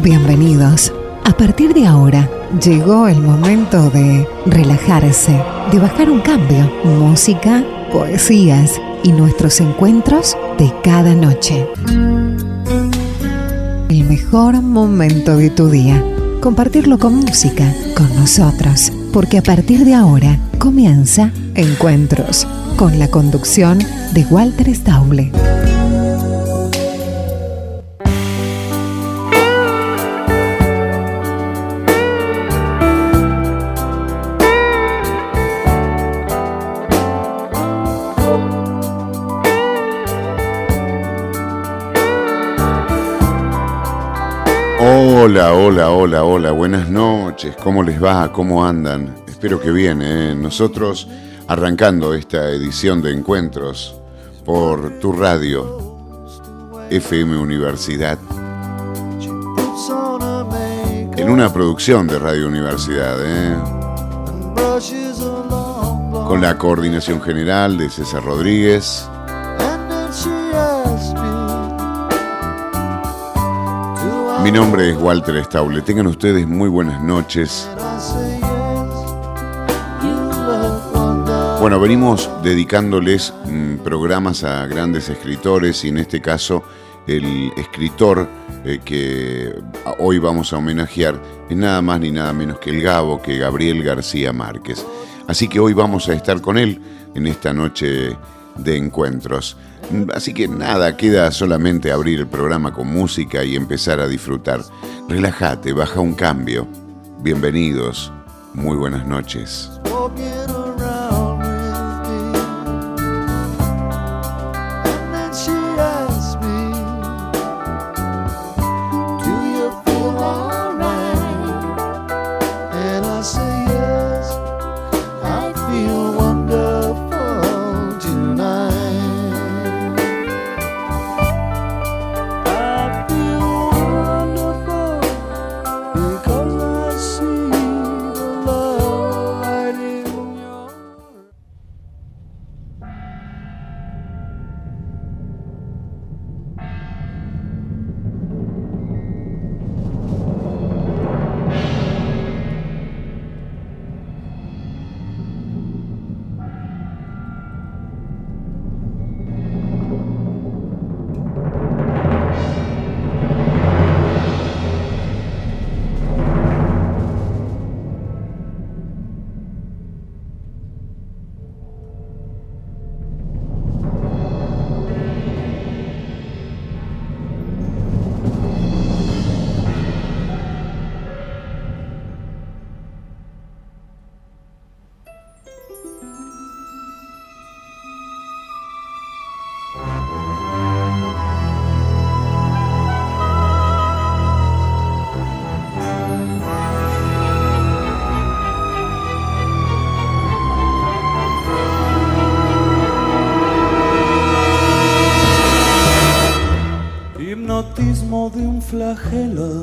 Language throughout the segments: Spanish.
Bienvenidos. A partir de ahora, llegó el momento de relajarse, de bajar un cambio. Música, poesías y nuestros encuentros de cada noche. El mejor momento de tu día. Compartirlo con música, con nosotros. Porque a partir de ahora comienza Encuentros, con la conducción de Walter Stauble. Hola, hola, hola, hola, buenas noches, ¿cómo les va? ¿Cómo andan? Espero que bien, ¿eh? Nosotros arrancando esta edición de encuentros por tu radio, FM Universidad, en una producción de Radio Universidad, ¿eh? con la coordinación general de César Rodríguez. Mi nombre es Walter Stauble. Tengan ustedes muy buenas noches. Bueno, venimos dedicándoles mm, programas a grandes escritores y en este caso el escritor eh, que hoy vamos a homenajear es nada más ni nada menos que el Gabo, que Gabriel García Márquez. Así que hoy vamos a estar con él en esta noche de encuentros. Así que nada, queda solamente abrir el programa con música y empezar a disfrutar. Relájate, baja un cambio. Bienvenidos, muy buenas noches. Flagelo,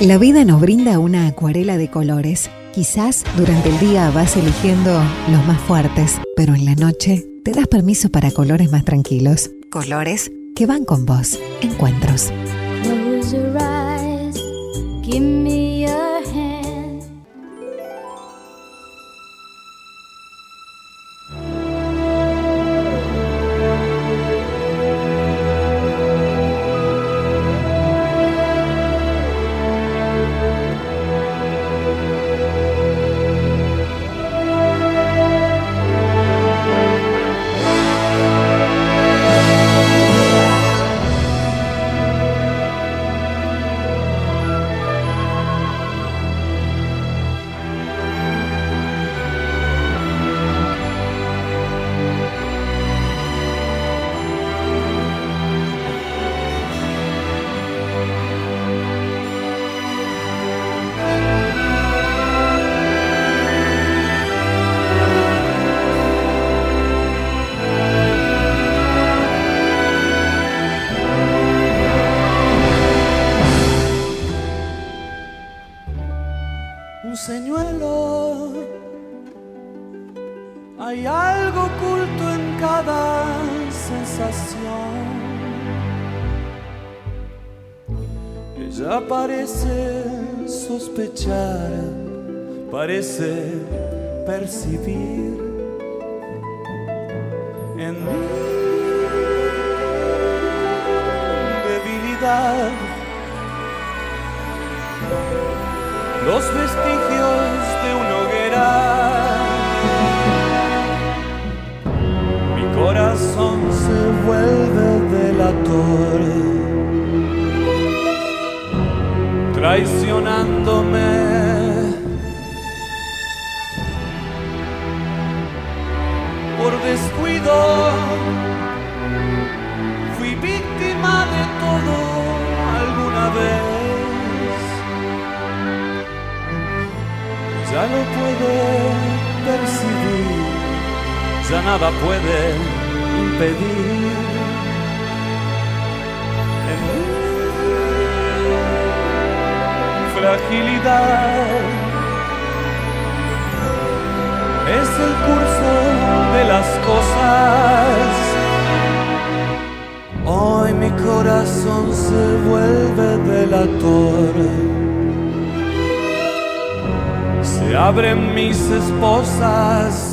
La vida nos brinda una acuarela de colores. Quizás durante el día vas eligiendo los más fuertes, pero en la noche te das permiso para colores más tranquilos. Colores que van con vos. Encuentros. Hay algo oculto en cada sensación. Ella parece sospechar, parece percibir en mi debilidad los vestigios traicionándome. Por descuido, fui víctima de todo alguna vez. ya lo puede percibir, ya nada puede impedir. Fragilidad es el curso de las cosas. Hoy mi corazón se vuelve delator. Se abren mis esposas.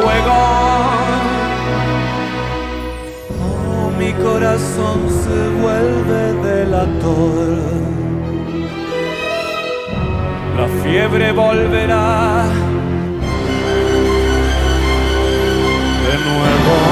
Fuego. Oh, mi corazón se vuelve delator. La fiebre volverá de nuevo.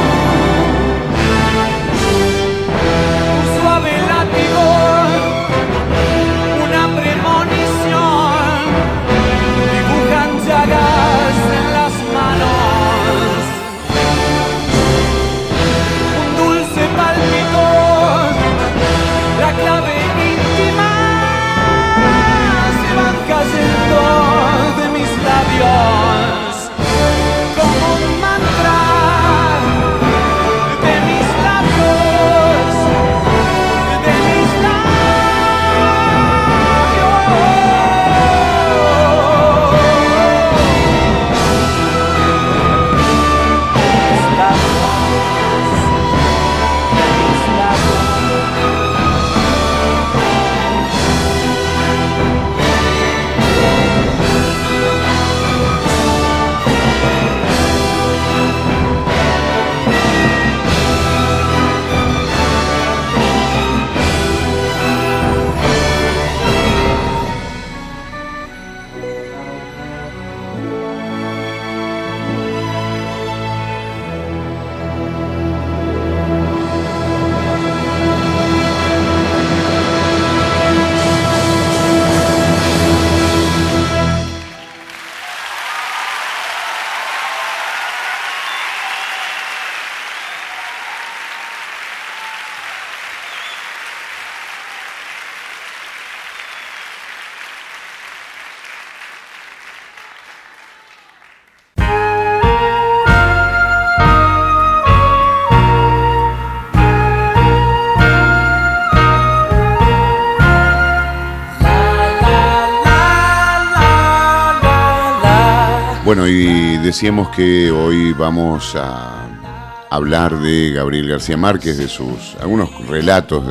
Decíamos que hoy vamos a hablar de Gabriel García Márquez, de sus algunos relatos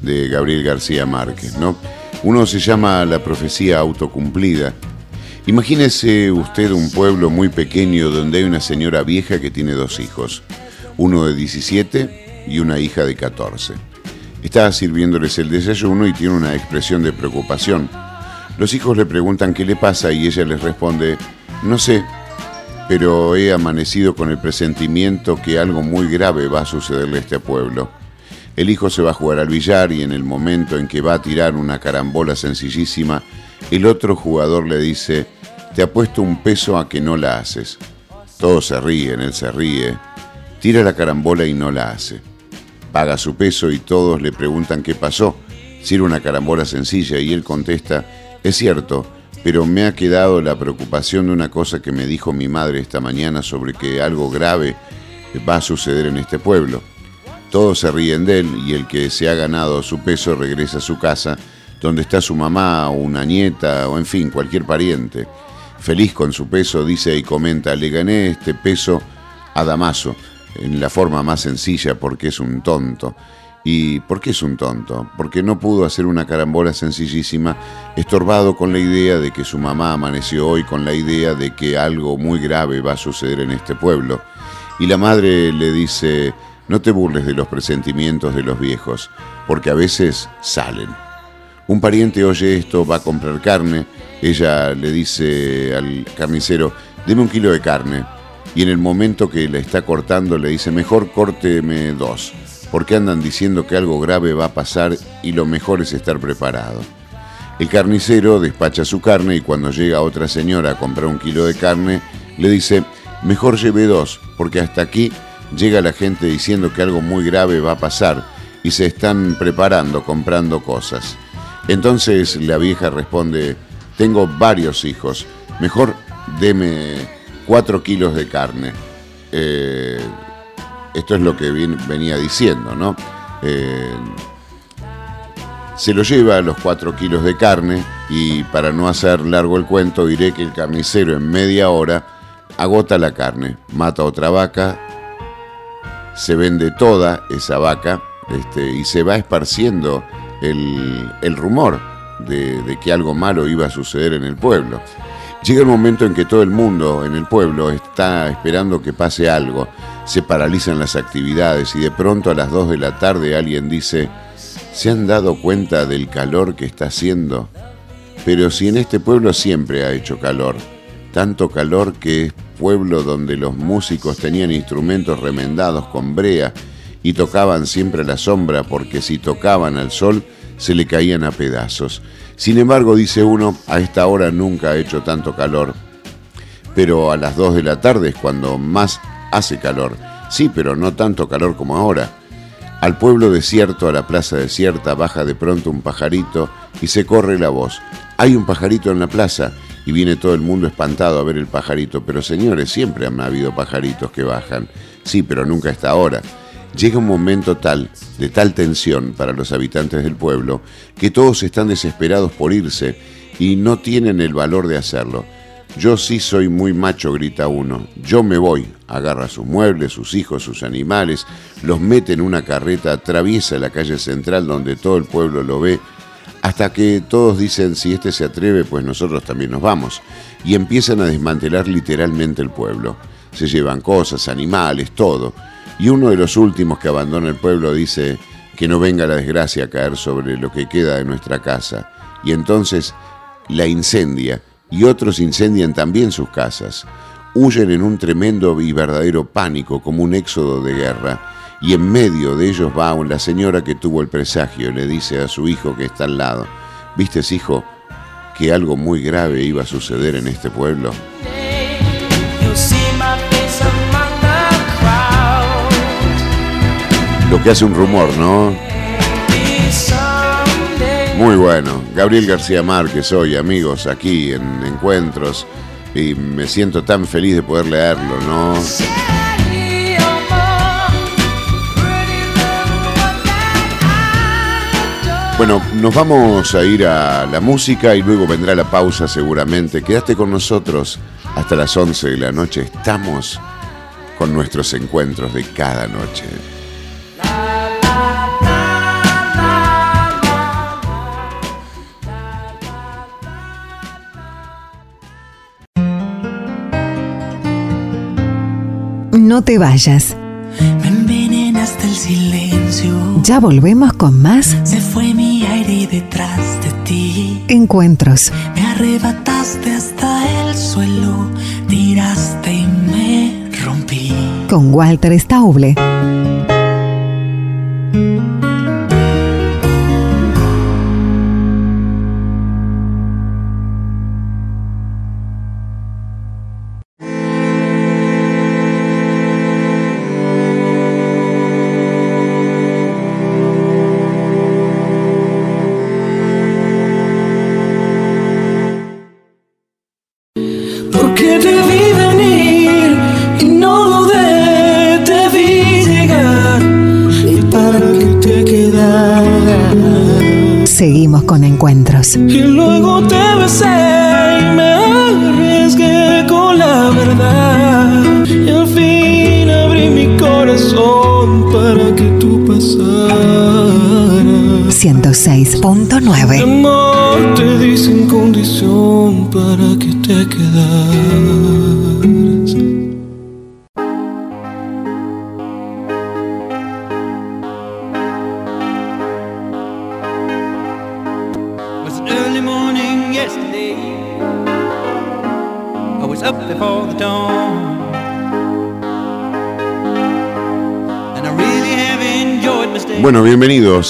de, Gabriel García Márquez, ¿no? Uno se llama La profecía autocumplida. Imagínese usted un pueblo muy pequeño donde hay una señora vieja que tiene dos hijos, uno de 17 y una hija de 14. Está sirviéndoles el desayuno y tiene una expresión de preocupación. Los hijos le preguntan qué le pasa y ella les responde, no sé, pero he amanecido con el presentimiento que algo muy grave va a sucederle a este pueblo. El hijo se va a jugar al billar y en el momento en que va a tirar una carambola sencillísima, el otro jugador le dice, te apuesto un peso a que no la haces. Todos se ríen, él se ríe, tira la carambola y no la hace. Paga su peso y todos le preguntan qué pasó, si era una carambola sencilla y él contesta, es cierto, pero me ha quedado la preocupación de una cosa que me dijo mi madre esta mañana sobre que algo grave va a suceder en este pueblo. Todos se ríen de él y el que se ha ganado su peso regresa a su casa, donde está su mamá o una nieta o en fin, cualquier pariente. Feliz con su peso, dice y comenta, le gané este peso a Damaso, en la forma más sencilla porque es un tonto. ¿Y por qué es un tonto? Porque no pudo hacer una carambola sencillísima, estorbado con la idea de que su mamá amaneció hoy con la idea de que algo muy grave va a suceder en este pueblo. Y la madre le dice, no te burles de los presentimientos de los viejos, porque a veces salen. Un pariente oye esto, va a comprar carne, ella le dice al carnicero, deme un kilo de carne, y en el momento que la está cortando le dice, mejor córteme dos porque andan diciendo que algo grave va a pasar y lo mejor es estar preparado. El carnicero despacha su carne y cuando llega otra señora a comprar un kilo de carne, le dice, mejor lleve dos, porque hasta aquí llega la gente diciendo que algo muy grave va a pasar y se están preparando, comprando cosas. Entonces la vieja responde, tengo varios hijos, mejor deme cuatro kilos de carne. Eh, esto es lo que venía diciendo, ¿no? Eh, se lo lleva a los cuatro kilos de carne y para no hacer largo el cuento diré que el carnicero en media hora agota la carne, mata otra vaca, se vende toda esa vaca este, y se va esparciendo el, rumor de, que algo malo iba a suceder en el pueblo. Llega el momento en que todo el mundo en el pueblo está esperando que pase algo se paralizan las actividades y de pronto a las 2 de la tarde alguien dice, ¿se han dado cuenta del calor que está haciendo? Pero si en este pueblo siempre ha hecho calor, tanto calor que es pueblo donde los músicos tenían instrumentos remendados con brea y tocaban siempre a la sombra porque si tocaban al sol se le caían a pedazos. Sin embargo, dice uno, a esta hora nunca ha hecho tanto calor, pero a las 2 de la tarde es cuando más hace calor, sí, pero no tanto calor como ahora. Al pueblo desierto, a la plaza desierta, baja de pronto un pajarito y se corre la voz. Hay un pajarito en la plaza y viene todo el mundo espantado a ver el pajarito. Pero señores, siempre han habido pajaritos que bajan. Sí, pero nunca hasta ahora. Llega un momento tal, de tal tensión para los habitantes del pueblo, que todos están desesperados por irse y no tienen el valor de hacerlo. Yo sí soy muy macho, grita uno. Yo me voy. Agarra sus muebles, sus hijos, sus animales, los mete en una carreta, atraviesa la calle central donde todo el pueblo lo ve, hasta que todos dicen, si este se atreve, pues nosotros también nos vamos. Y empiezan a desmantelar literalmente el pueblo. Se llevan cosas, animales, todo. Y uno de los últimos que abandona el pueblo dice que no venga la desgracia a caer sobre lo que queda de nuestra casa. Y entonces la incendia y otros incendian también sus casas. Huyen en un tremendo y verdadero pánico como un éxodo de guerra. Y en medio de ellos va la señora que tuvo el presagio, le dice a su hijo que está al lado, ¿vistes hijo que algo muy grave iba a suceder en este pueblo? Lo que hace un rumor, ¿no? Muy bueno. Gabriel García Márquez hoy, amigos, aquí en Encuentros. Y me siento tan feliz de poder leerlo, ¿no? Bueno, nos vamos a ir a la música y luego vendrá la pausa seguramente. Quédate con nosotros hasta las 11 de la noche. Estamos con nuestros encuentros de cada noche. No te vayas. Me envenenaste el silencio. Ya volvemos con más Se fue mi aire detrás de ti. encuentros. Me arrebataste hasta el suelo. Tiraste y con Walter Stauble. Seguimos con encuentros. Y luego te besé y me arriesgué con la verdad. Y al fin abrí mi corazón para que tú pasaras. 106.9. Amor, te di sin condición para que te quedaras.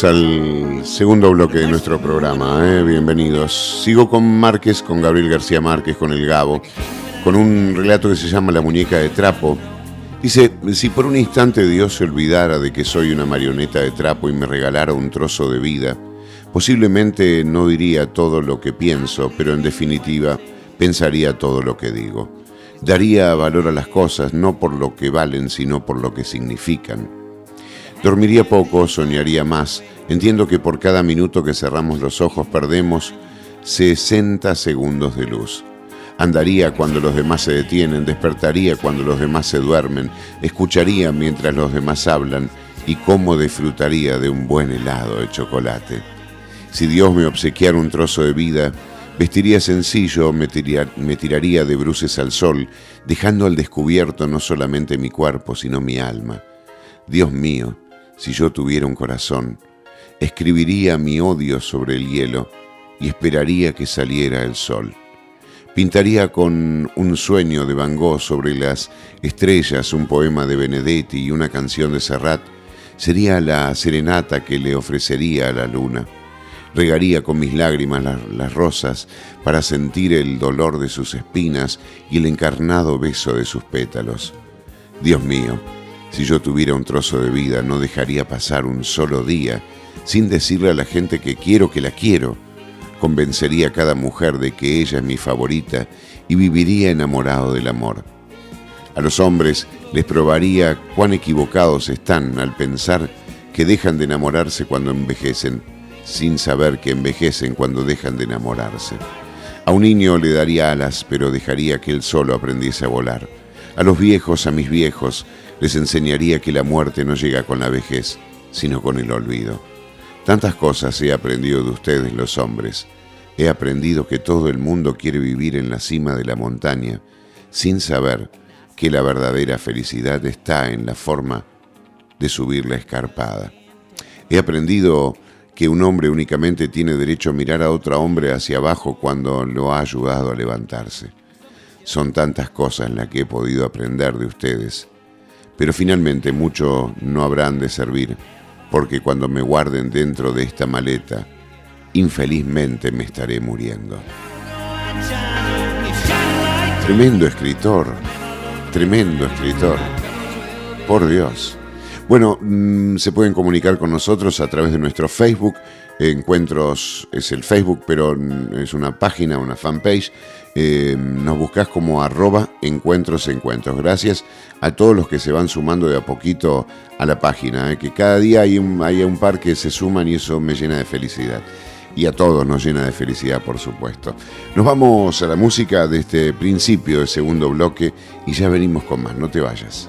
Al segundo bloque de nuestro programa, ¿eh? bienvenidos. Sigo con Márquez, con Gabriel García Márquez, con el Gabo, con un relato que se llama La muñeca de trapo. Dice, si por un instante Dios se olvidara de que soy una marioneta de trapo y me regalara un trozo de vida, posiblemente no diría todo lo que pienso, pero en definitiva pensaría todo lo que digo. Daría valor a las cosas no por lo que valen, sino por lo que significan. Dormiría poco, soñaría más. Entiendo que por cada minuto que cerramos los ojos perdemos 60 segundos de luz. Andaría cuando los demás se detienen, despertaría cuando los demás se duermen, escucharía mientras los demás hablan y cómo disfrutaría de un buen helado de chocolate. Si Dios me obsequiara un trozo de vida, vestiría sencillo, me, me tiraría de bruces al sol, dejando al descubierto no solamente mi cuerpo, sino mi alma. Dios mío, si yo tuviera un corazón, escribiría mi odio sobre el hielo y esperaría que saliera el sol. Pintaría con un sueño de Van Gogh sobre las estrellas un poema de Benedetti y una canción de Serrat. Sería la serenata que le ofrecería a la luna. Regaría con mis lágrimas las, las rosas para sentir el dolor de sus espinas y el encarnado beso de sus pétalos. Dios mío, si yo tuviera un trozo de vida, no dejaría pasar un solo día sin decirle a la gente que quiero que la quiero. Convencería a cada mujer de que ella es mi favorita y viviría enamorado del amor. A los hombres les probaría cuán equivocados están al pensar que dejan de enamorarse cuando envejecen, sin saber que envejecen cuando dejan de enamorarse. A un niño le daría alas, pero dejaría que él solo aprendiese a volar. A los viejos, a mis viejos, les enseñaría que la muerte no llega con la vejez, sino con el olvido. Tantas cosas he aprendido de ustedes los hombres. He aprendido que todo el mundo quiere vivir en la cima de la montaña, sin saber que la verdadera felicidad está en la forma de subir la escarpada. He aprendido que un hombre únicamente tiene derecho a mirar a otro hombre hacia abajo cuando lo ha ayudado a levantarse. Son tantas cosas las que he podido aprender de ustedes, pero finalmente mucho no habrán de servir, porque cuando me guarden dentro de esta maleta, infelizmente me estaré muriendo. Tremendo escritor, tremendo escritor, por Dios. Bueno, mm, se pueden comunicar con nosotros a través de nuestro Facebook. Encuentros es el Facebook, pero mm, es una página, una fanpage. Eh, nos buscas como arroba encuentros encuentros. Gracias a todos los que se van sumando de a poquito a la página, eh, que cada día hay un, hay un par que se suman y eso me llena de felicidad. Y a todos nos llena de felicidad, por supuesto. Nos vamos a la música de este principio de segundo bloque y ya venimos con más. No te vayas.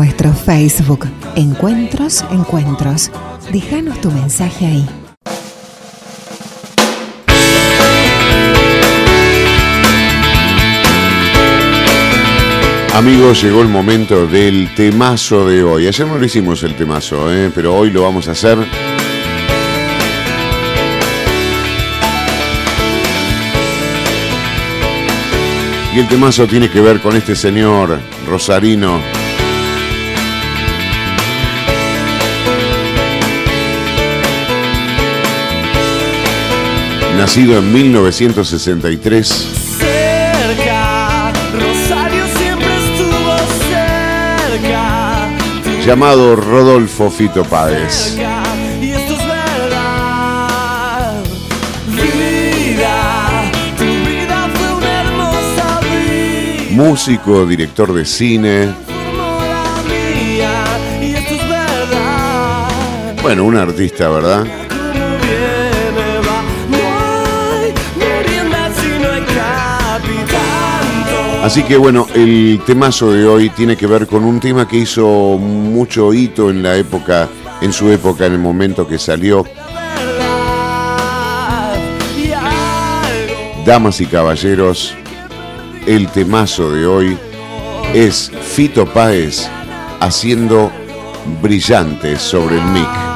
Nuestro Facebook, Encuentros, Encuentros. Déjanos tu mensaje ahí. Amigos, llegó el momento del temazo de hoy. Ayer no lo hicimos el temazo, ¿eh? pero hoy lo vamos a hacer. Y el temazo tiene que ver con este señor rosarino. Nacido en 1963. cerca, Rosario siempre estuvo cerca, llamado Rodolfo Fito Páez. cerca, y esto es verdad. Vida, tu vida fue una hermosa vida, Músico, director de cine, como la mía, y esto es verdad. bueno, un artista, ¿verdad? Así que bueno, el temazo de hoy tiene que ver con un tema que hizo mucho hito en la época, en su época, en el momento que salió. Damas y caballeros, el temazo de hoy es Fito Páez haciendo brillantes sobre el mic.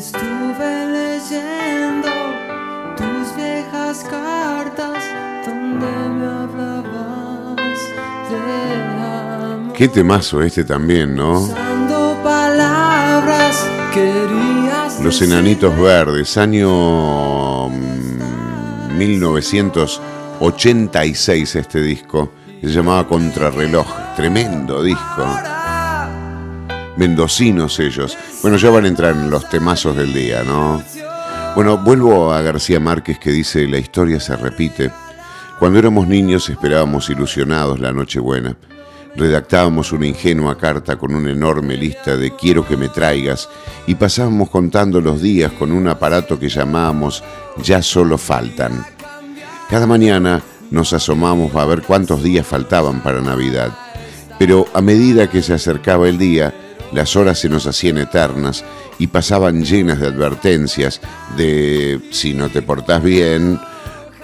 Estuve leyendo tus viejas cartas donde me hablabas de amor. Qué temazo este también, ¿no? Usando palabras querías Los Enanitos Verdes, año mm, 1986 este disco. Se llamaba Contrarreloj, tremendo disco mendocinos ellos. Bueno, ya van a entrar en los temazos del día, ¿no? Bueno, vuelvo a García Márquez que dice, la historia se repite. Cuando éramos niños esperábamos ilusionados la Nochebuena. Redactábamos una ingenua carta con una enorme lista de quiero que me traigas y pasábamos contando los días con un aparato que llamábamos ya solo faltan. Cada mañana nos asomamos a ver cuántos días faltaban para Navidad, pero a medida que se acercaba el día, las horas se nos hacían eternas y pasaban llenas de advertencias de si no te portás bien,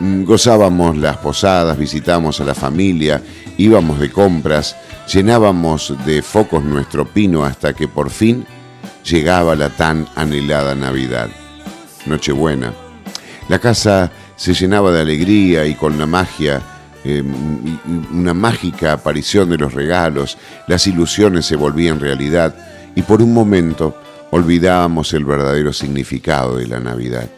mm, gozábamos las posadas, visitamos a la familia, íbamos de compras, llenábamos de focos nuestro pino hasta que por fin llegaba la tan anhelada Navidad. Nochebuena. La casa se llenaba de alegría y con la magia, eh, una mágica aparición de los regalos, las ilusiones se volvían realidad y por un momento olvidábamos el verdadero significado de la Navidad.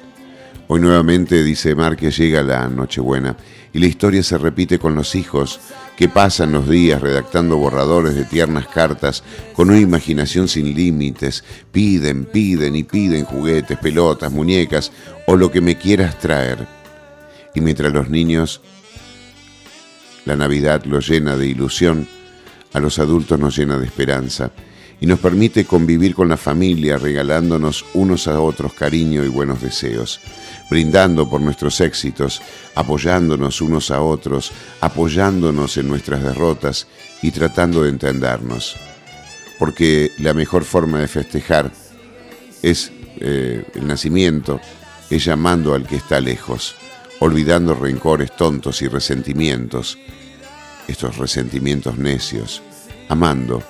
Hoy nuevamente, dice Márquez, llega la Nochebuena y la historia se repite con los hijos que pasan los días redactando borradores de tiernas cartas con una imaginación sin límites, piden, piden y piden juguetes, pelotas, muñecas o lo que me quieras traer. Y mientras los niños, la Navidad los llena de ilusión, a los adultos nos llena de esperanza y nos permite convivir con la familia regalándonos unos a otros cariño y buenos deseos, brindando por nuestros éxitos, apoyándonos unos a otros, apoyándonos en nuestras derrotas y tratando de entendernos. Porque la mejor forma de festejar es eh, el nacimiento, es llamando al que está lejos, olvidando rencores tontos y resentimientos, estos resentimientos necios, amando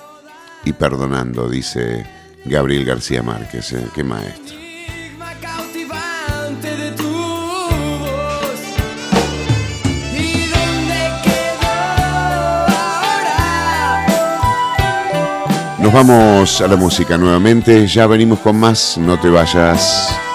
y perdonando, dice Gabriel García Márquez, eh, qué maestro. Nos vamos a la música nuevamente, ya venimos con más, no te vayas.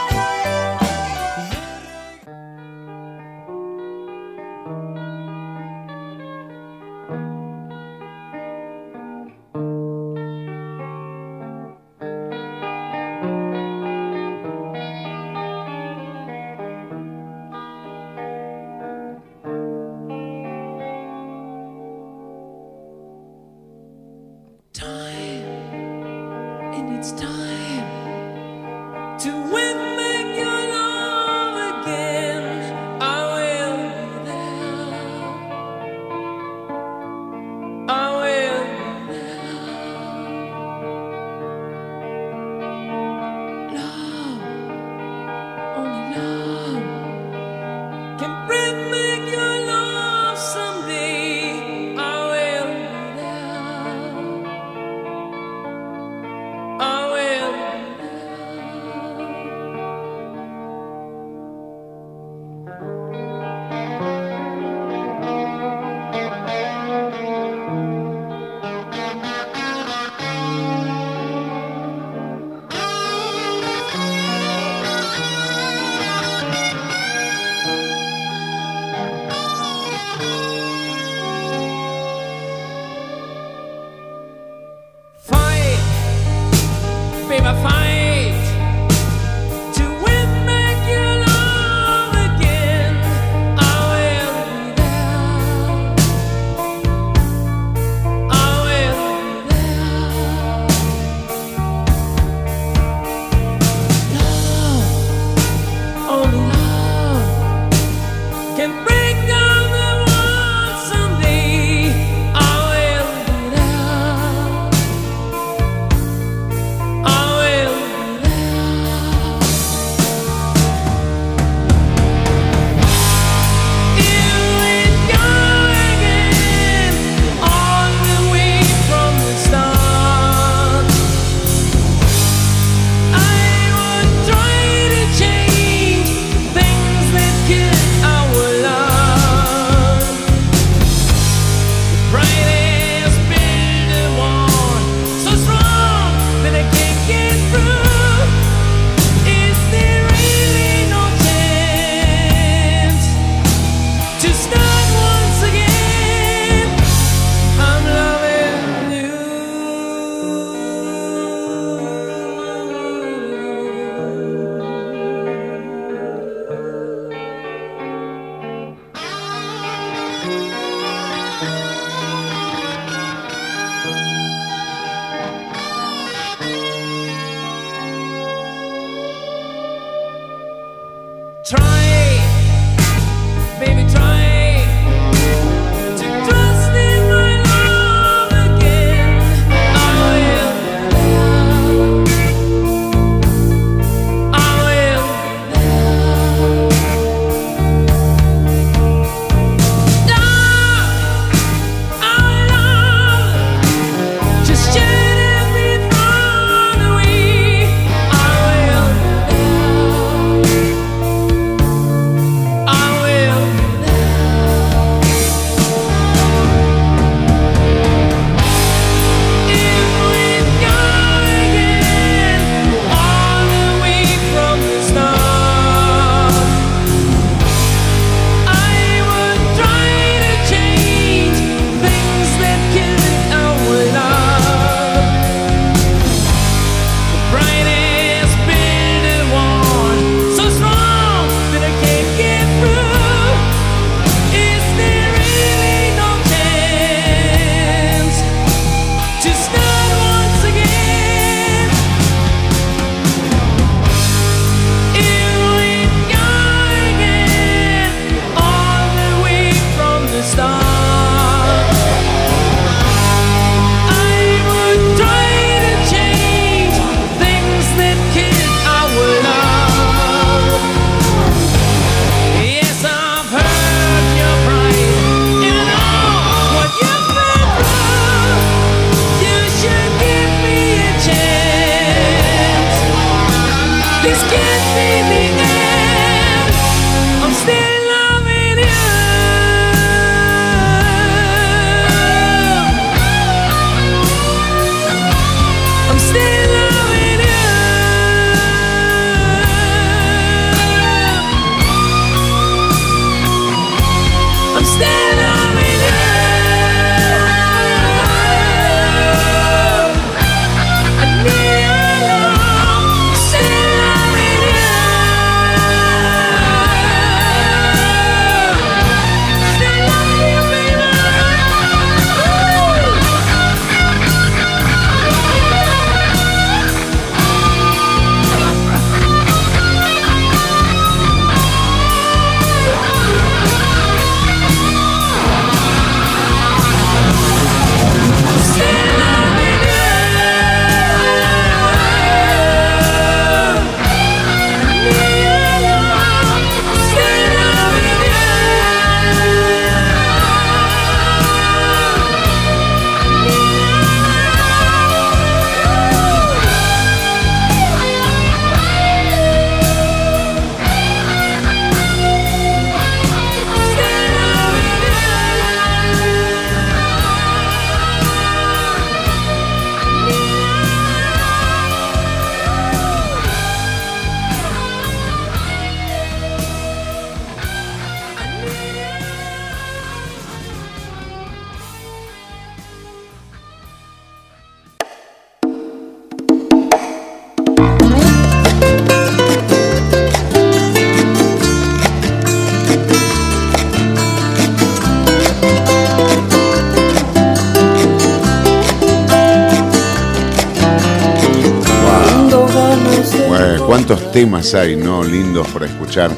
Temas hay, no? Lindos para escuchar.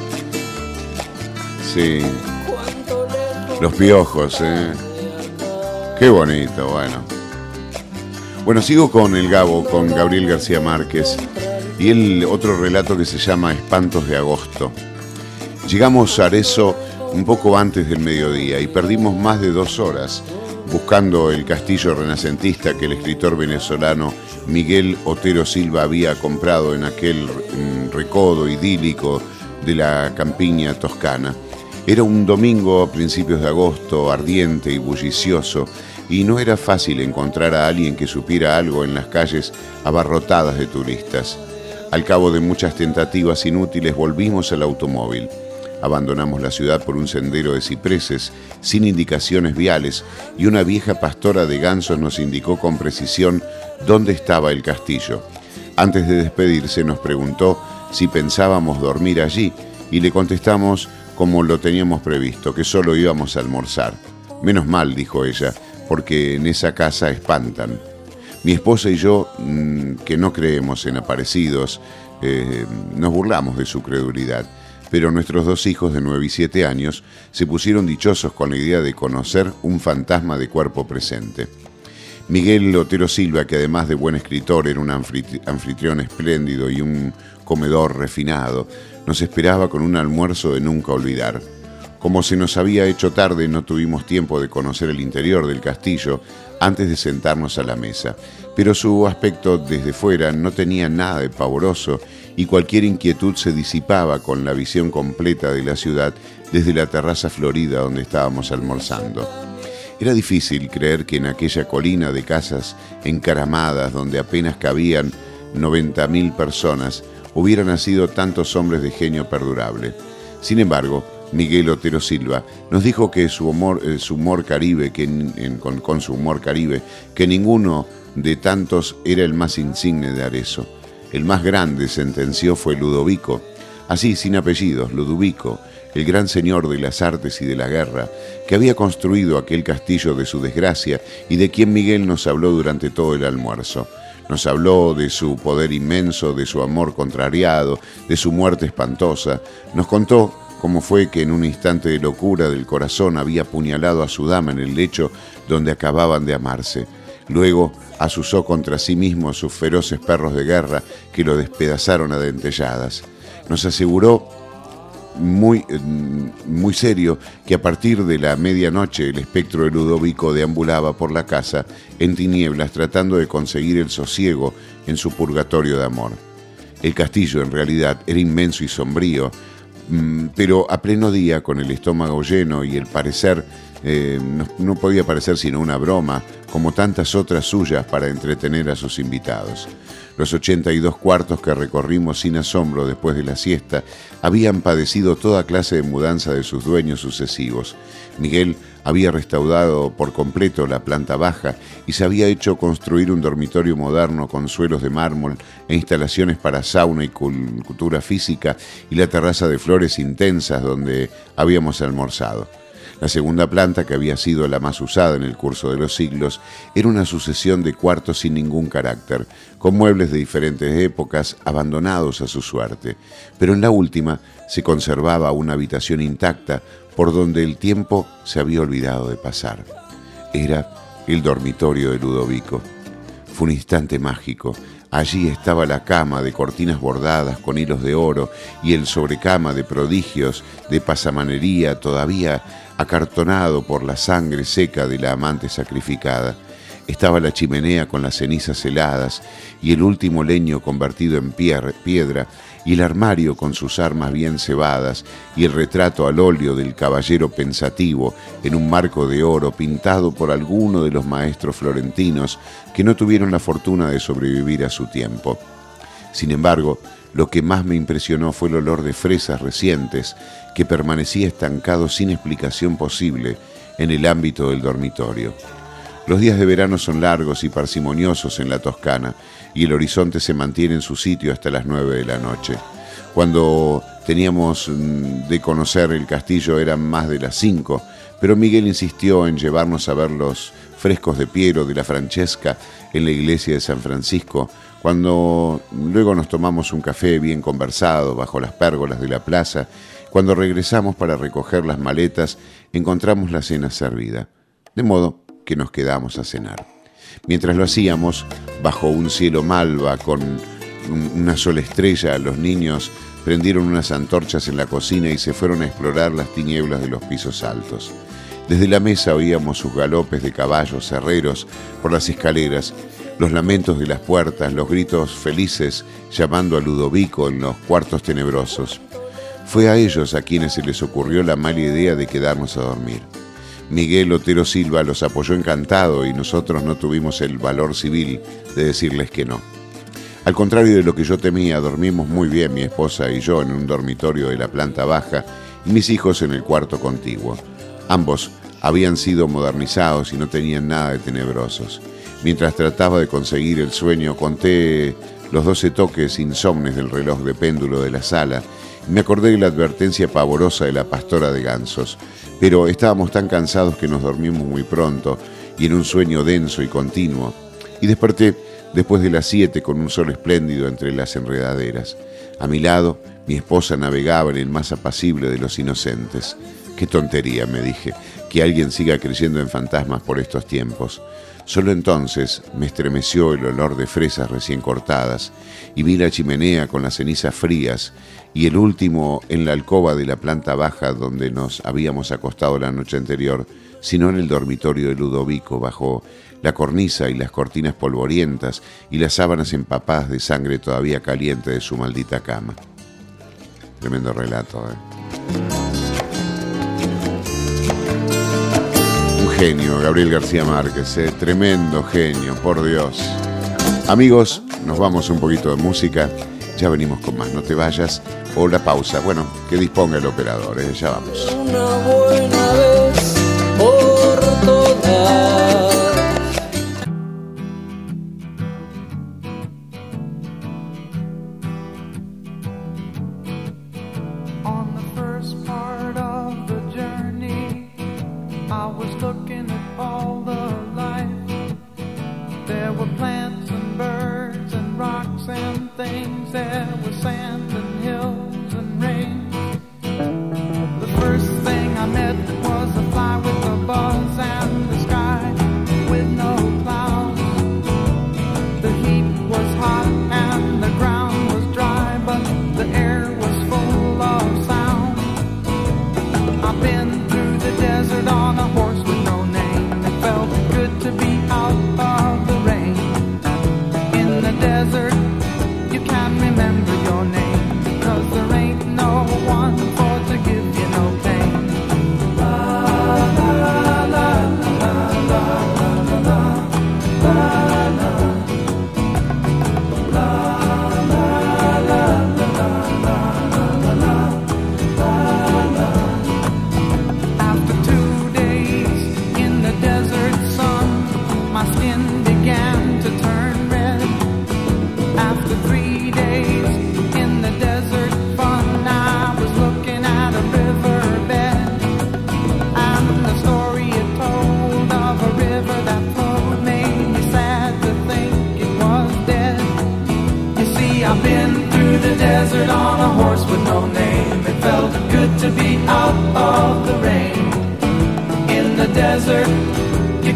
Sí. Los piojos, ¿eh? Qué bonito, bueno. Bueno, sigo con el Gabo, con Gabriel García Márquez. Y el otro relato que se llama Espantos de Agosto. Llegamos a Arezzo un poco antes del mediodía y perdimos más de dos horas buscando el castillo renacentista que el escritor venezolano Miguel Otero Silva había comprado en aquel mm, recodo idílico de la campiña toscana. Era un domingo a principios de agosto, ardiente y bullicioso, y no era fácil encontrar a alguien que supiera algo en las calles abarrotadas de turistas. Al cabo de muchas tentativas inútiles volvimos al automóvil. Abandonamos la ciudad por un sendero de cipreses, sin indicaciones viales, y una vieja pastora de gansos nos indicó con precisión dónde estaba el castillo. Antes de despedirse nos preguntó si pensábamos dormir allí, y le contestamos como lo teníamos previsto, que solo íbamos a almorzar. Menos mal, dijo ella, porque en esa casa espantan. Mi esposa y yo, mm, que no creemos en aparecidos, eh, nos burlamos de su credulidad. Pero nuestros dos hijos de 9 y 7 años se pusieron dichosos con la idea de conocer un fantasma de cuerpo presente. Miguel Otero Silva, que además de buen escritor era un anfitri- anfitrión espléndido y un comedor refinado, nos esperaba con un almuerzo de nunca olvidar. Como se nos había hecho tarde, no tuvimos tiempo de conocer el interior del castillo antes de sentarnos a la mesa, pero su aspecto desde fuera no tenía nada de pavoroso y cualquier inquietud se disipaba con la visión completa de la ciudad desde la terraza florida donde estábamos almorzando. Era difícil creer que en aquella colina de casas encaramadas donde apenas cabían 90.000 personas hubiera nacido tantos hombres de genio perdurable. Sin embargo, Miguel Otero Silva nos dijo que su humor, eh, caribe, que con, con su humor caribe, que ninguno de tantos era el más insigne de Arezzo. El más grande, sentenció, fue Ludovico, así sin apellidos, Ludovico, el gran señor de las artes y de la guerra, que había construido aquel castillo de su desgracia y de quien Miguel nos habló durante todo el almuerzo. Nos habló de su poder inmenso, de su amor contrariado, de su muerte espantosa. Nos contó cómo fue que en un instante de locura del corazón había apuñalado a su dama en el lecho donde acababan de amarse. Luego asusó contra sí mismo a sus feroces perros de guerra que lo despedazaron a dentelladas. Nos aseguró muy, eh, muy serio que a partir de la medianoche el espectro de Ludovico deambulaba por la casa en tinieblas tratando de conseguir el sosiego en su purgatorio de amor. El castillo en realidad era inmenso y sombrío, mm, pero a pleno día, con el estómago lleno y el parecer, eh, no, no podía parecer sino una broma, como tantas otras suyas para entretener a sus invitados. Los 82 cuartos que recorrimos sin asombro después de la siesta habían padecido toda clase de mudanza de sus dueños sucesivos. Miguel había restaurado por completo la planta baja y se había hecho construir un dormitorio moderno con suelos de mármol e instalaciones para sauna y cul- cultura física y la terraza de flores intensas donde habíamos almorzado. La segunda planta, que había sido la más usada en el curso de los siglos, era una sucesión de cuartos sin ningún carácter, con muebles de diferentes épocas abandonados a su suerte. Pero en la última se conservaba una habitación intacta por donde el tiempo se había olvidado de pasar. Era el dormitorio de Ludovico. Fue un instante mágico. Allí estaba la cama de cortinas bordadas con hilos de oro y el sobrecama de prodigios de pasamanería todavía acartonado por la sangre seca de la amante sacrificada. Estaba la chimenea con las cenizas heladas y el último leño convertido en piedra y el armario con sus armas bien cebadas y el retrato al óleo del caballero pensativo en un marco de oro pintado por alguno de los maestros florentinos que no tuvieron la fortuna de sobrevivir a su tiempo. Sin embargo, lo que más me impresionó fue el olor de fresas recientes que permanecía estancado sin explicación posible en el ámbito del dormitorio. Los días de verano son largos y parsimoniosos en la Toscana y el horizonte se mantiene en su sitio hasta las nueve de la noche. Cuando teníamos mm, de conocer el castillo eran más de las cinco, pero Miguel insistió en llevarnos a ver los frescos de Piero de la Francesca en la iglesia de San Francisco, cuando luego nos tomamos un café bien conversado bajo las pérgolas de la plaza, cuando regresamos para recoger las maletas, encontramos la cena servida, de modo que nos quedamos a cenar. Mientras lo hacíamos, bajo un cielo malva con un- una sola estrella, los niños prendieron unas antorchas en la cocina y se fueron a explorar las tinieblas de los pisos altos. Desde la mesa oíamos sus galopes de caballos herreros por las escaleras, los lamentos de las puertas, los gritos felices llamando a Ludovico en los cuartos tenebrosos. Fue a ellos a quienes se les ocurrió la mala idea de quedarnos a dormir. Miguel Otero Silva los apoyó encantado y nosotros no tuvimos el valor civil de decirles que no. Al contrario de lo que yo temía, dormimos muy bien mi esposa y yo en un dormitorio de la planta baja y mis hijos en el cuarto contiguo. Ambos habían sido modernizados y no tenían nada de tenebrosos. Mientras trataba de conseguir el sueño, conté los doce toques insomnes del reloj de péndulo de la sala me acordé de la advertencia pavorosa de la pastora de gansos. Pero estábamos tan cansados que nos dormimos muy pronto y en un sueño denso y continuo. Y desperté después de las siete con un sol espléndido entre las enredaderas. A mi lado, mi esposa navegaba en el más apacible de los inocentes. Qué tontería, me dije, que alguien siga creyendo en fantasmas por estos tiempos. Solo entonces me estremeció el olor de fresas recién cortadas y vi la chimenea con las cenizas frías y el último en la alcoba de la planta baja donde nos habíamos acostado la noche anterior, sino en el dormitorio de Ludovico bajo la cornisa y las cortinas polvorientas y las sábanas empapadas de sangre todavía caliente de su maldita cama. Tremendo relato, ¿eh? genio, Gabriel García Márquez, eh, tremendo genio, por Dios. Amigos, nos vamos un poquito de música, ya venimos con más, no te vayas, o la pausa, bueno, que disponga el operador, eh, ya vamos.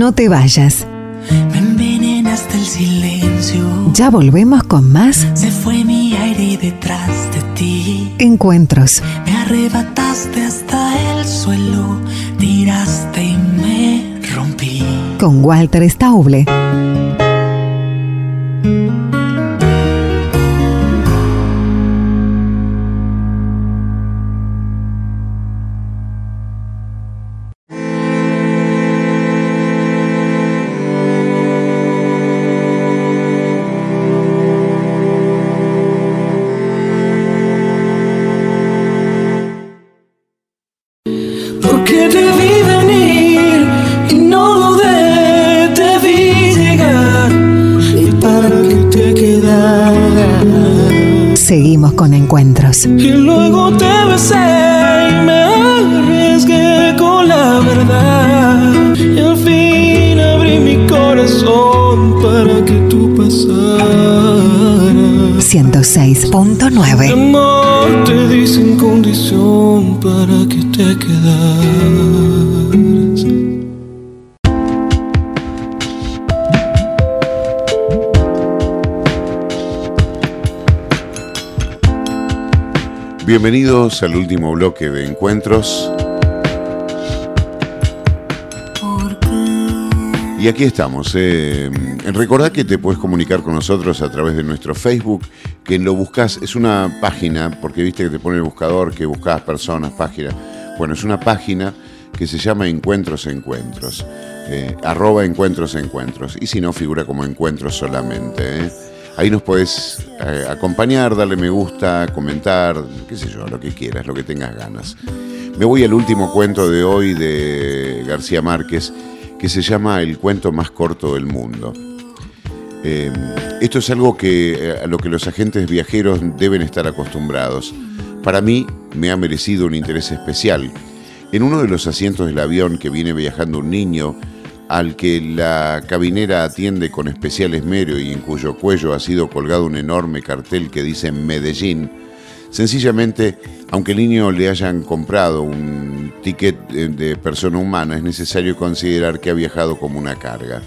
No te vayas. Me envenenaste el silencio. Ya volvemos con más Se fue mi aire detrás de ti. encuentros. Me arrebataste hasta el suelo. Tiraste y me rompí. Con Walter Stauble. Encuentros. Y luego te besé y me arriesgué con la verdad. Y al fin abrí mi corazón para que tú pasaras. 106.9. Amor, te di sin condición para que te quedaras. Bienvenidos al último bloque de encuentros. Y aquí estamos. Eh, recordá que te puedes comunicar con nosotros a través de nuestro Facebook, que lo buscas, es una página, porque viste que te pone el buscador, que buscas personas, páginas. Bueno, es una página que se llama Encuentros Encuentros. eh, arroba Encuentros Encuentros. Y si no, figura como Encuentros solamente. eh. Ahí nos podés eh, acompañar, darle me gusta, comentar, qué sé yo, lo que quieras, lo que tengas ganas. Me voy al último cuento de hoy de García Márquez, que se llama El cuento más corto del mundo. Eh, esto es algo que, eh, a lo que los agentes viajeros deben estar acostumbrados. Para mí me ha merecido un interés especial. En uno de los asientos del avión que viene viajando un niño, al que la cabinera atiende con especial esmero y en cuyo cuello ha sido colgado un enorme cartel que dice Medellín, sencillamente, aunque el niño le hayan comprado un ticket eh, de persona humana, es necesario considerar que ha viajado como una carga.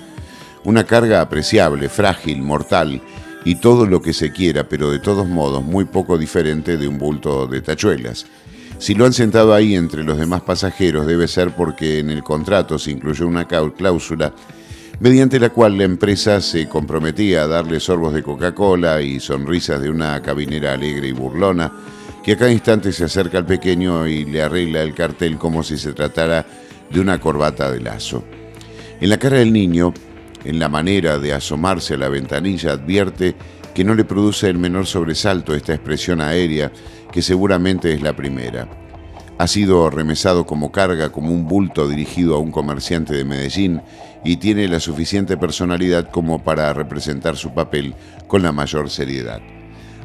Una carga apreciable, frágil, mortal y todo lo que se quiera, pero de todos modos muy poco diferente de un bulto de tachuelas. Si lo han sentado ahí entre los demás pasajeros debe ser porque en el contrato se incluyó una cláusula mediante la cual la empresa se comprometía a darle sorbos de Coca-Cola y sonrisas de una cabinera alegre y burlona, que a cada instante se acerca al pequeño y le arregla el cartel como si se tratara de una corbata de lazo. En la cara del niño, en la manera de asomarse a la ventanilla, advierte que no le produce el menor sobresalto esta expresión aérea, que seguramente es la primera. Ha sido remesado como carga, como un bulto dirigido a un comerciante de Medellín y tiene la suficiente personalidad como para representar su papel con la mayor seriedad.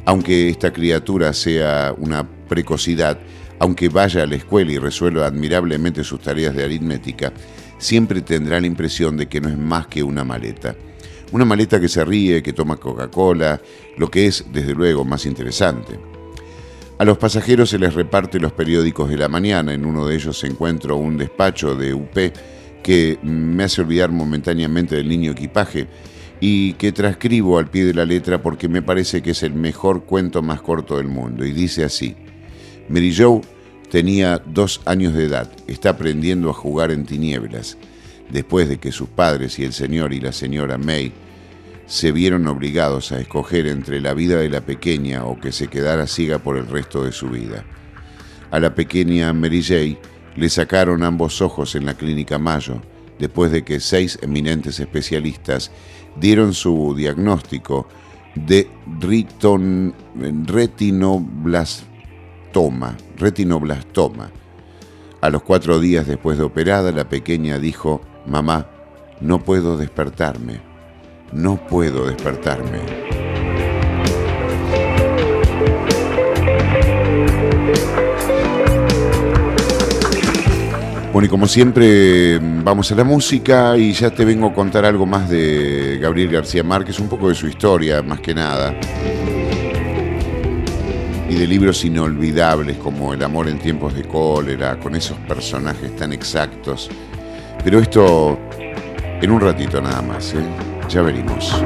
Aunque esta criatura sea una precocidad, aunque vaya a la escuela y resuelva admirablemente sus tareas de aritmética, siempre tendrá la impresión de que no es más que una maleta. Una maleta que se ríe, que toma Coca-Cola, lo que es, desde luego, más interesante. A los pasajeros se les reparte los periódicos de la mañana. En uno de ellos encuentro un despacho de UP que me hace olvidar momentáneamente del niño equipaje y que transcribo al pie de la letra porque me parece que es el mejor cuento más corto del mundo. Y dice así, Mary Jo tenía dos años de edad, está aprendiendo a jugar en tinieblas, después de que sus padres y el señor y la señora May se vieron obligados a escoger entre la vida de la pequeña o que se quedara ciega por el resto de su vida. A la pequeña Mary J le sacaron ambos ojos en la clínica Mayo, después de que seis eminentes especialistas dieron su diagnóstico de retinoblastoma, retinoblastoma. A los cuatro días después de operada, la pequeña dijo, mamá, no puedo despertarme, no puedo despertarme. Bueno, y como siempre, vamos a la música y ya te vengo a contar algo más de Gabriel García Márquez, un poco de su historia, más que nada. Y de libros inolvidables como El amor en tiempos de cólera, con esos personajes tan exactos. Pero esto en un ratito nada más. ¿eh? Ya venimos.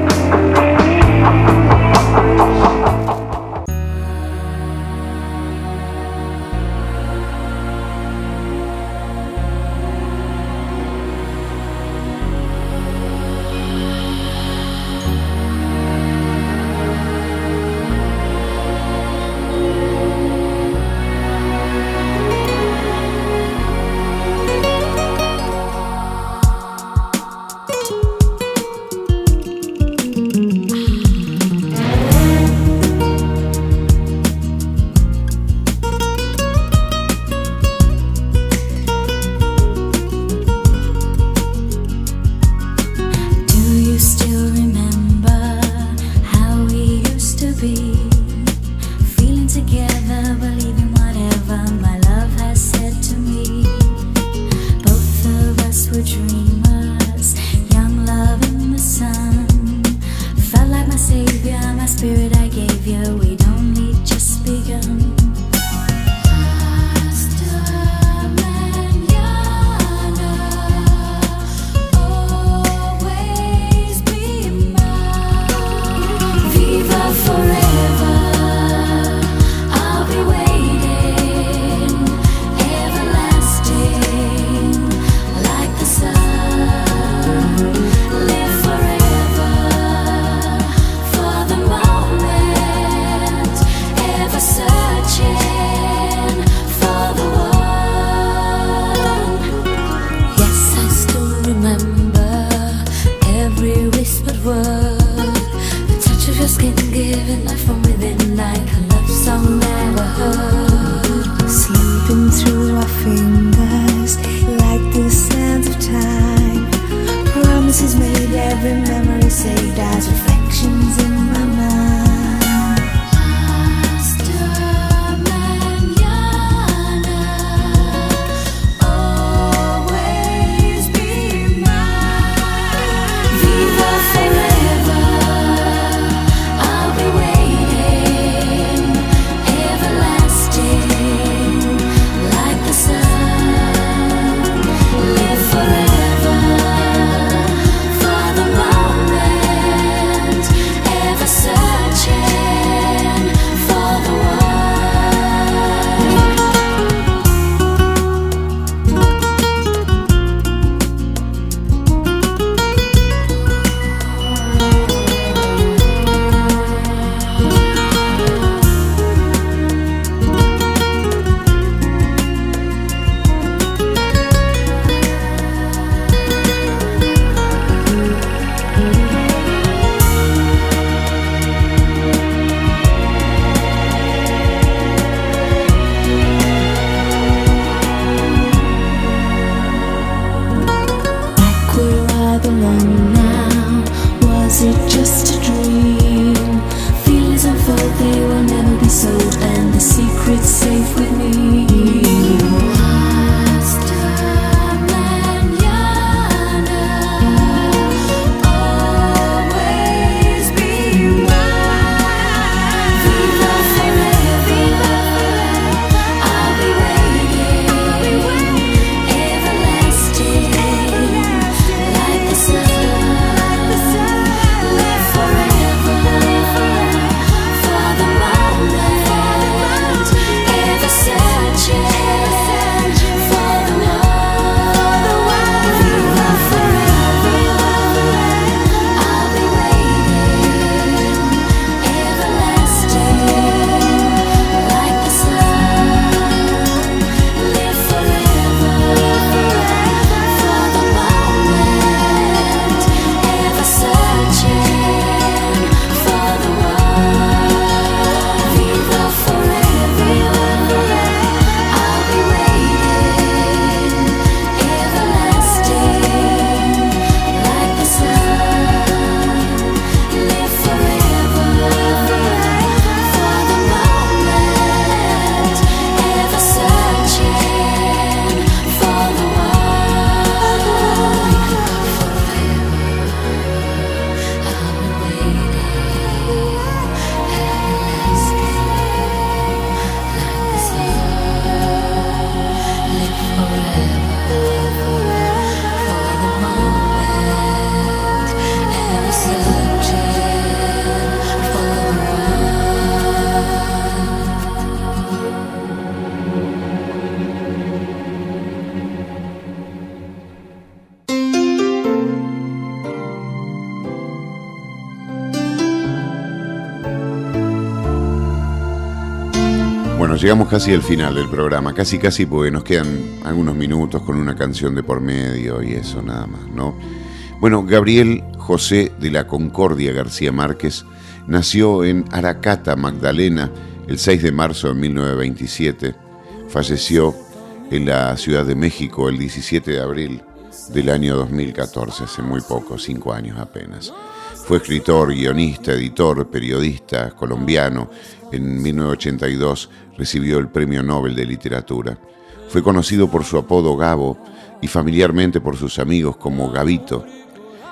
Llegamos casi al final del programa, casi casi porque nos quedan algunos minutos con una canción de por medio y eso nada más, ¿no? Bueno, Gabriel José de la Concordia García Márquez nació en Aracata, Magdalena, el 6 de marzo de 1927. Falleció en la Ciudad de México el 17 de abril del año 2014, hace muy poco, cinco años apenas. Fue escritor, guionista, editor, periodista colombiano. En 1982 recibió el Premio Nobel de Literatura. Fue conocido por su apodo Gabo y familiarmente por sus amigos como Gabito.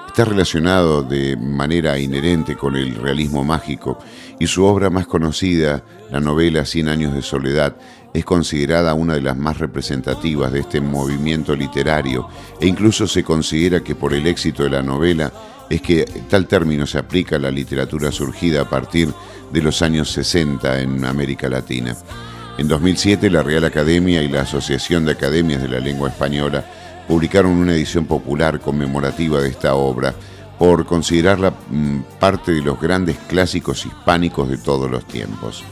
Está relacionado de manera inherente con el realismo mágico y su obra más conocida, la novela Cien años de soledad, es considerada una de las más representativas de este movimiento literario e incluso se considera que por el éxito de la novela es que tal término se aplica a la literatura surgida a partir de los años 60 en América Latina. En 2007 la Real Academia y la Asociación de Academias de la Lengua Española publicaron una edición popular conmemorativa de esta obra por considerarla mm, parte de los grandes clásicos hispánicos de todos los tiempos.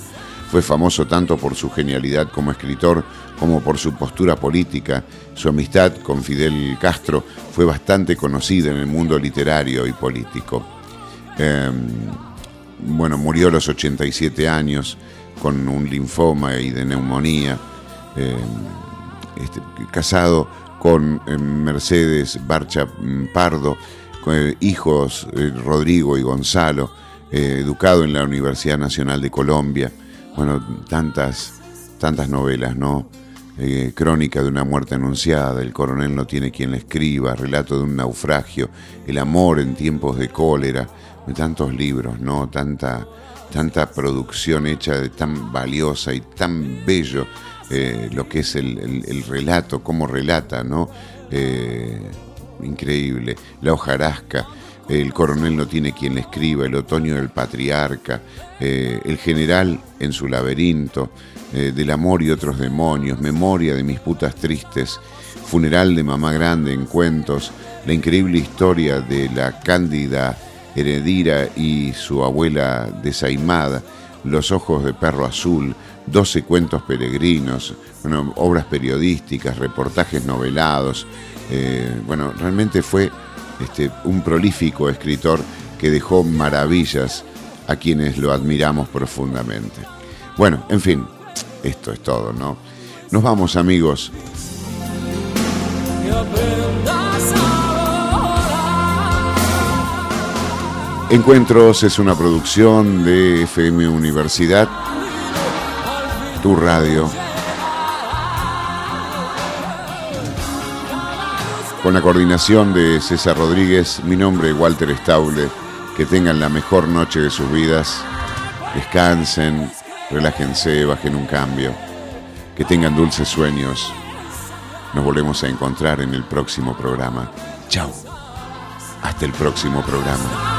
Fue famoso tanto por su genialidad como escritor como por su postura política. Su amistad con Fidel Castro fue bastante conocida en el mundo literario y político. Eh, bueno, murió a los 87 años con un linfoma y de neumonía. Eh, este, casado con eh, Mercedes Barcha mm, Pardo, eh, hijos eh, Rodrigo y Gonzalo, eh, educado en la Universidad Nacional de Colombia. Bueno, tantas, tantas novelas, ¿no? Eh, crónica de una muerte anunciada, El coronel no tiene quien le escriba, Relato de un naufragio, El amor en tiempos de cólera, tantos libros, ¿no? Tanta, tanta producción hecha de tan valiosa y tan bello eh, lo que es el relato, cómo relata, ¿no? Eh, increíble. La hojarasca, el coronel no tiene quien le escriba, el otoño del patriarca, eh, el general en su laberinto, eh, del amor y otros demonios, memoria de mis putas tristes, funeral de mamá grande en cuentos, la increíble historia de la cándida Heredira y su abuela desaimada, Los ojos de perro azul, 12 cuentos peregrinos, bueno, obras periodísticas, reportajes novelados. eh, bueno, realmente fue este, un prolífico escritor que dejó maravillas a quienes lo admiramos profundamente. Bueno, en fin, esto es todo, ¿no? Nos vamos amigos. Encuentros es una producción de FM Universidad, tu radio, con la coordinación de César Rodríguez, mi nombre es Walter Stauble, que tengan la mejor noche de sus vidas, descansen, relájense, bajen un cambio, que tengan dulces sueños. Nos volvemos a encontrar en el próximo programa. Chao. Hasta el próximo programa.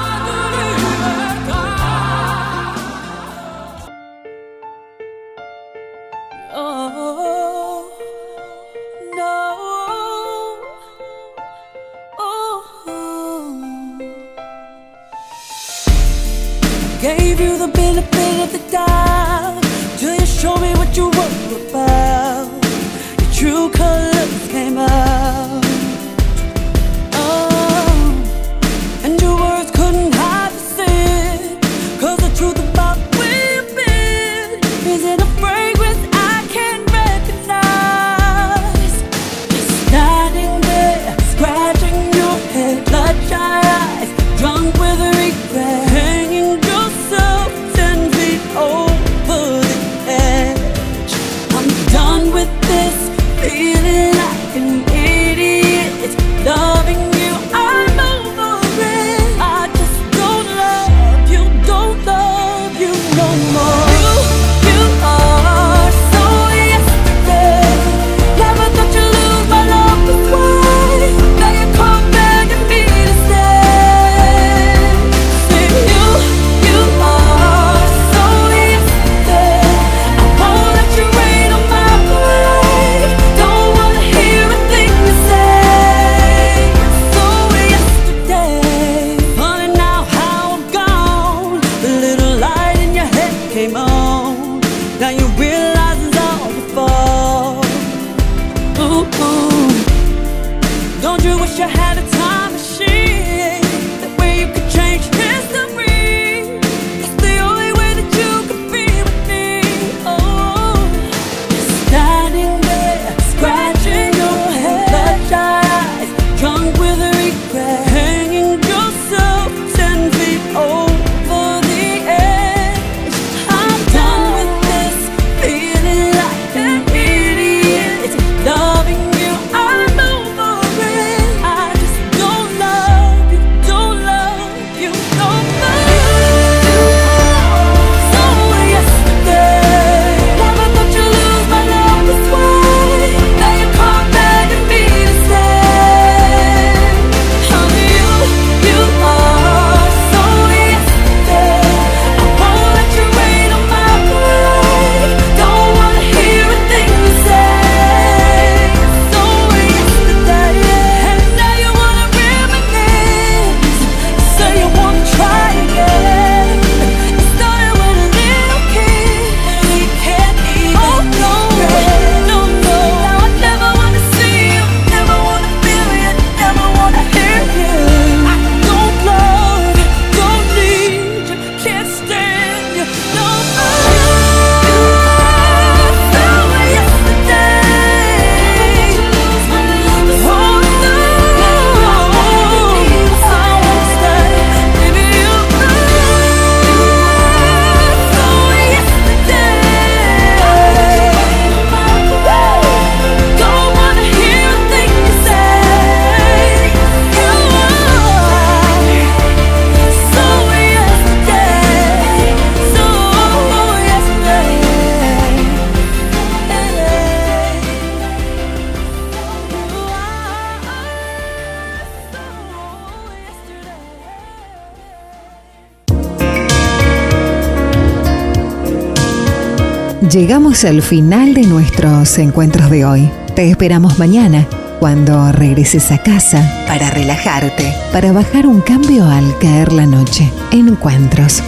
Llegamos al final de nuestros encuentros de hoy. Te esperamos mañana, cuando regreses a casa, para relajarte, para bajar un cambio al caer la noche. Encuentros.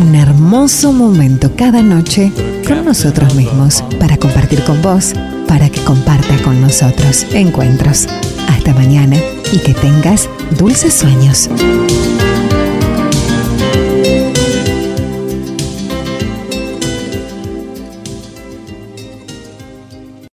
Un hermoso momento cada noche con nosotros mismos, para compartir con vos, para que compartas con nosotros. Encuentros. Hasta mañana y que tengas dulces sueños.